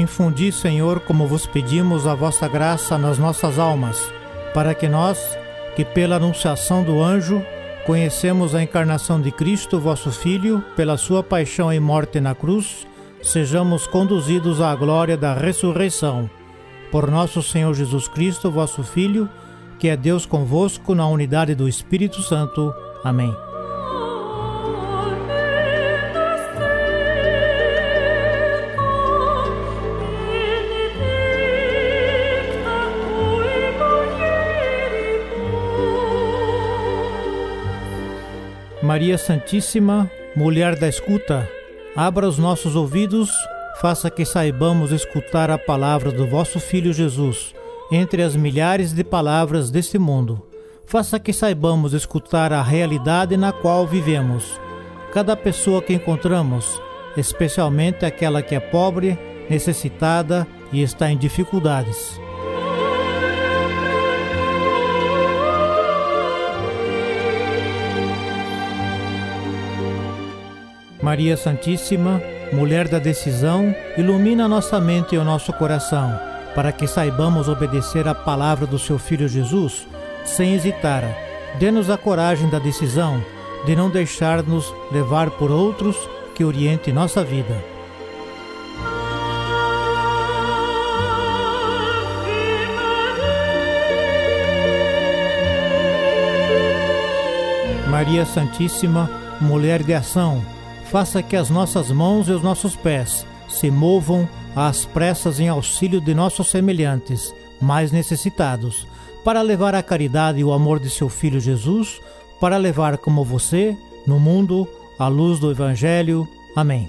Infundi, Senhor, como vos pedimos, a vossa graça nas nossas almas, para que nós, que pela anunciação do anjo, conhecemos a encarnação de Cristo, vosso Filho, pela sua paixão e morte na cruz, sejamos conduzidos à glória da ressurreição. Por nosso Senhor Jesus Cristo, vosso Filho, que é Deus convosco na unidade do Espírito Santo. Amém. Maria Santíssima, mulher da escuta, abra os nossos ouvidos, faça que saibamos escutar a palavra do vosso Filho Jesus entre as milhares de palavras deste mundo. Faça que saibamos escutar a realidade na qual vivemos. Cada pessoa que encontramos, especialmente aquela que é pobre, necessitada e está em dificuldades. Maria Santíssima, mulher da decisão, ilumina nossa mente e o nosso coração, para que saibamos obedecer à palavra do seu Filho Jesus sem hesitar. Dê-nos a coragem da decisão de não deixar-nos levar por outros que oriente nossa vida. Maria Santíssima, mulher de ação, faça que as nossas mãos e os nossos pés se movam às pressas em auxílio de nossos semelhantes, mais necessitados, para levar a caridade e o amor de seu Filho Jesus, para levar como você, no mundo, a luz do Evangelho. Amém.